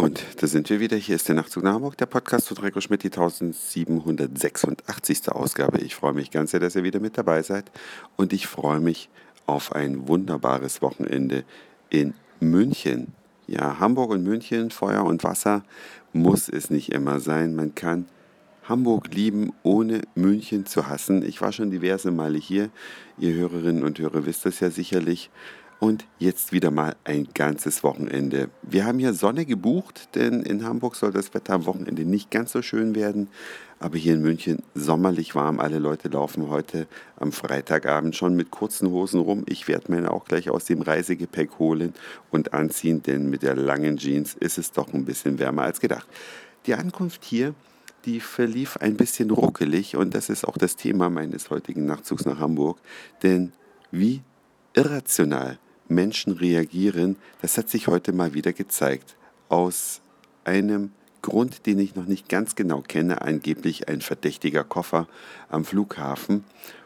Und da sind wir wieder. Hier ist der Nachtzug nach Hamburg, der Podcast von Reiko Schmidt, die 1786. Ausgabe. Ich freue mich ganz sehr, dass ihr wieder mit dabei seid. Und ich freue mich auf ein wunderbares Wochenende in München. Ja, Hamburg und München, Feuer und Wasser muss es nicht immer sein. Man kann Hamburg lieben, ohne München zu hassen. Ich war schon diverse Male hier. Ihr Hörerinnen und Hörer wisst das ja sicherlich. Und jetzt wieder mal ein ganzes Wochenende. Wir haben hier Sonne gebucht, denn in Hamburg soll das Wetter am Wochenende nicht ganz so schön werden. Aber hier in München sommerlich warm. Alle Leute laufen heute am Freitagabend schon mit kurzen Hosen rum. Ich werde meine auch gleich aus dem Reisegepäck holen und anziehen, denn mit der langen Jeans ist es doch ein bisschen wärmer als gedacht. Die Ankunft hier die verlief ein bisschen ruckelig und das ist auch das Thema meines heutigen Nachtzugs nach Hamburg. Denn wie irrational Menschen reagieren, das hat sich heute mal wieder gezeigt. Aus einem Grund, den ich noch nicht ganz genau kenne, angeblich ein verdächtiger Koffer am Flughafen,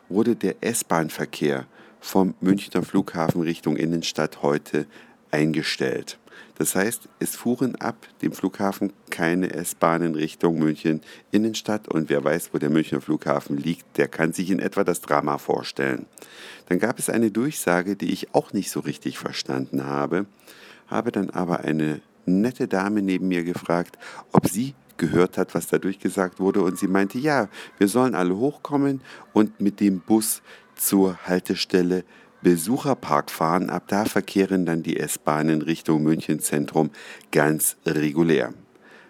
wurde der S-Bahn-Verkehr vom Münchner Flughafen Richtung Innenstadt heute eingestellt. Das heißt, es fuhren ab dem Flughafen keine S-Bahnen Richtung München Innenstadt und wer weiß, wo der Münchner Flughafen liegt, der kann sich in etwa das Drama vorstellen. Dann gab es eine Durchsage, die ich auch nicht so richtig verstanden habe, habe dann aber eine nette Dame neben mir gefragt, ob sie gehört hat, was da durchgesagt wurde und sie meinte, ja, wir sollen alle hochkommen und mit dem Bus zur Haltestelle Besucherpark fahren. Ab da verkehren dann die S-Bahnen Richtung München Zentrum ganz regulär.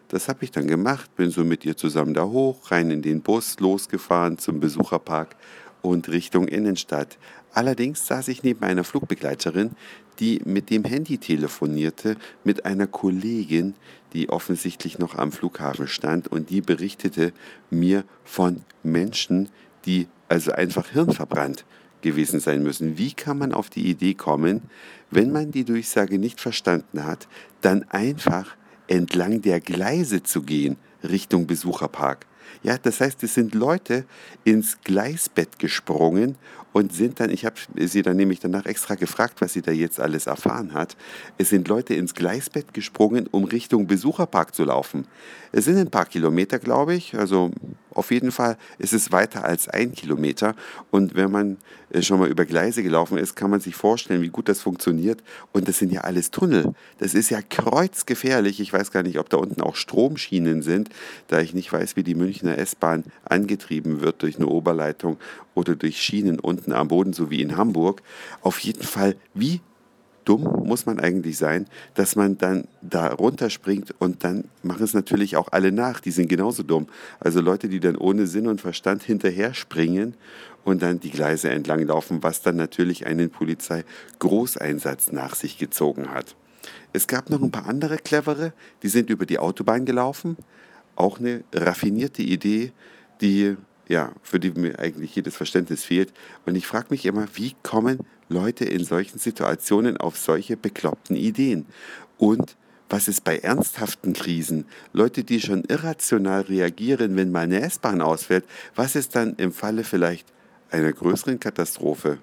Das habe ich dann gemacht, bin so mit ihr zusammen da hoch, rein in den Bus, losgefahren zum Besucherpark und Richtung Innenstadt. Allerdings saß ich neben einer Flugbegleiterin, die mit dem Handy telefonierte, mit einer Kollegin, die offensichtlich noch am Flughafen stand und die berichtete mir von Menschen, die also einfach hirnverbrannt gewesen sein müssen. Wie kann man auf die Idee kommen, wenn man die Durchsage nicht verstanden hat, dann einfach entlang der Gleise zu gehen Richtung Besucherpark? Ja, das heißt, es sind Leute ins Gleisbett gesprungen und sind dann, ich habe sie dann nämlich danach extra gefragt, was sie da jetzt alles erfahren hat. Es sind Leute ins Gleisbett gesprungen, um Richtung Besucherpark zu laufen. Es sind ein paar Kilometer, glaube ich. Also auf jeden Fall ist es weiter als ein Kilometer. Und wenn man äh, schon mal über Gleise gelaufen ist, kann man sich vorstellen, wie gut das funktioniert. Und das sind ja alles Tunnel. Das ist ja kreuzgefährlich. Ich weiß gar nicht, ob da unten auch Stromschienen sind, da ich nicht weiß, wie die Münchner S-Bahn angetrieben wird durch eine Oberleitung oder durch Schienen unten am Boden, so wie in Hamburg. Auf jeden Fall, wie dumm muss man eigentlich sein, dass man dann da runterspringt und dann machen es natürlich auch alle nach. Die sind genauso dumm. Also Leute, die dann ohne Sinn und Verstand hinterher springen und dann die Gleise entlang laufen, was dann natürlich einen Polizei-Großeinsatz nach sich gezogen hat. Es gab noch ein paar andere clevere, die sind über die Autobahn gelaufen. Auch eine raffinierte Idee, die ja, für die mir eigentlich jedes Verständnis fehlt. Und ich frage mich immer, wie kommen Leute in solchen Situationen auf solche bekloppten Ideen? Und was ist bei ernsthaften Krisen? Leute, die schon irrational reagieren, wenn mal eine S-Bahn ausfällt, was ist dann im Falle vielleicht einer größeren Katastrophe?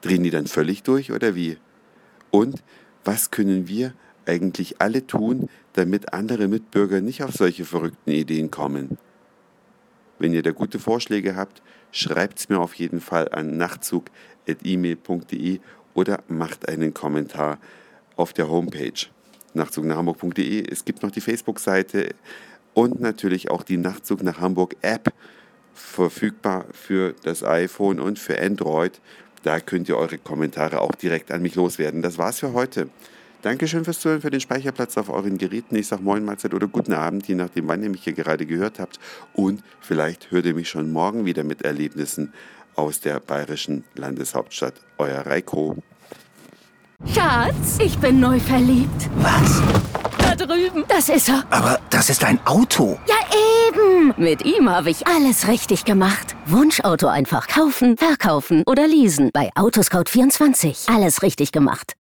Drehen die dann völlig durch oder wie? Und was können wir eigentlich alle tun, damit andere Mitbürger nicht auf solche verrückten Ideen kommen? Wenn ihr da gute Vorschläge habt, schreibt es mir auf jeden Fall an nachtzug.email.de oder macht einen Kommentar auf der Homepage nachtzug nach Hamburg.de. Es gibt noch die Facebook-Seite und natürlich auch die Nachtzug nach Hamburg App verfügbar für das iPhone und für Android. Da könnt ihr eure Kommentare auch direkt an mich loswerden. Das war's für heute. Dankeschön fürs Zuhören, für den Speicherplatz auf euren Geräten. Ich sage Moin, Mahlzeit oder guten Abend, je nachdem, wann ihr mich hier gerade gehört habt. Und vielleicht hört ihr mich schon morgen wieder mit Erlebnissen aus der bayerischen Landeshauptstadt. Euer Reiko. Schatz, ich bin neu verliebt. Was? Da drüben. Das ist er. Aber das ist ein Auto. Ja, eben. Mit ihm habe ich alles richtig gemacht. Wunschauto einfach kaufen, verkaufen oder leasen. Bei Autoscout24. Alles richtig gemacht.